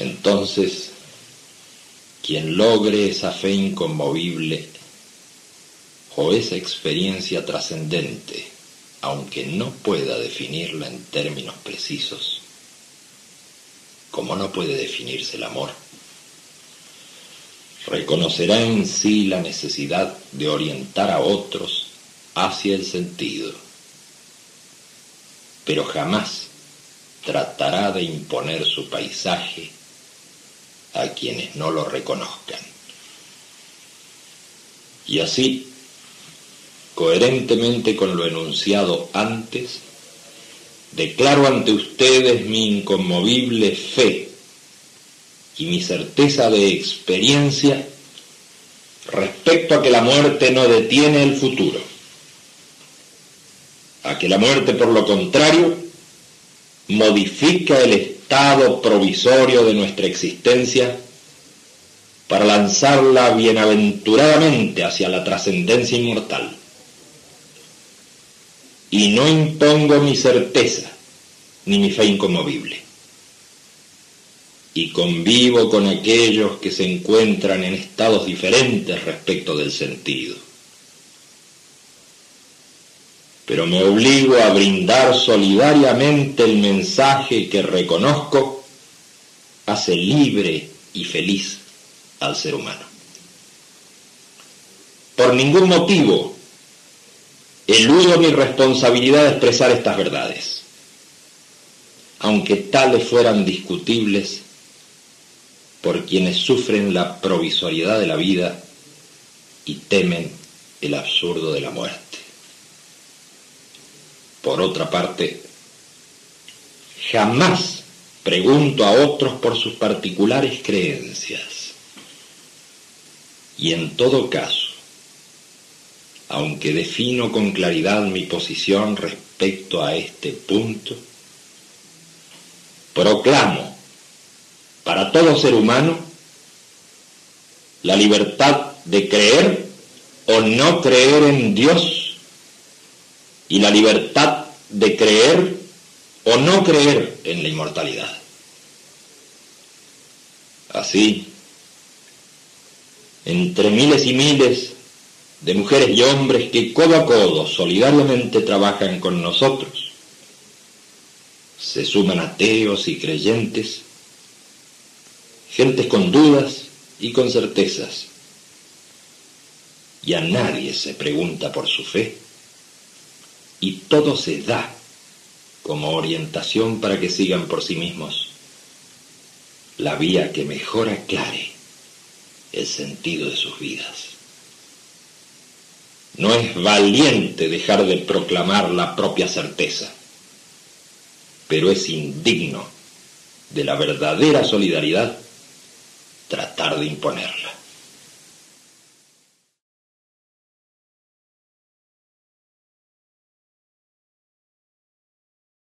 Entonces, quien logre esa fe inconmovible o esa experiencia trascendente, aunque no pueda definirla en términos precisos, como no puede definirse el amor, reconocerá en sí la necesidad de orientar a otros hacia el sentido, pero jamás tratará de imponer su paisaje a quienes no lo reconozcan. Y así, coherentemente con lo enunciado antes, declaro ante ustedes mi inconmovible fe y mi certeza de experiencia respecto a que la muerte no detiene el futuro, a que la muerte por lo contrario modifica el estado provisorio de nuestra existencia para lanzarla bienaventuradamente hacia la trascendencia inmortal. Y no impongo mi certeza ni mi fe inconmovible y convivo con aquellos que se encuentran en estados diferentes respecto del sentido. Pero me obligo a brindar solidariamente el mensaje que reconozco hace libre y feliz al ser humano. Por ningún motivo eludo mi responsabilidad de expresar estas verdades, aunque tales fueran discutibles por quienes sufren la provisoriedad de la vida y temen el absurdo de la muerte. Por otra parte, jamás pregunto a otros por sus particulares creencias. Y en todo caso, aunque defino con claridad mi posición respecto a este punto, proclamo para todo ser humano la libertad de creer o no creer en Dios y la libertad de creer o no creer en la inmortalidad. Así, entre miles y miles de mujeres y hombres que codo a codo solidariamente trabajan con nosotros, se suman ateos y creyentes, gentes con dudas y con certezas. Y a nadie se pregunta por su fe. Y todo se da como orientación para que sigan por sí mismos la vía que mejor aclare el sentido de sus vidas. No es valiente dejar de proclamar la propia certeza, pero es indigno de la verdadera solidaridad tratar de imponerla.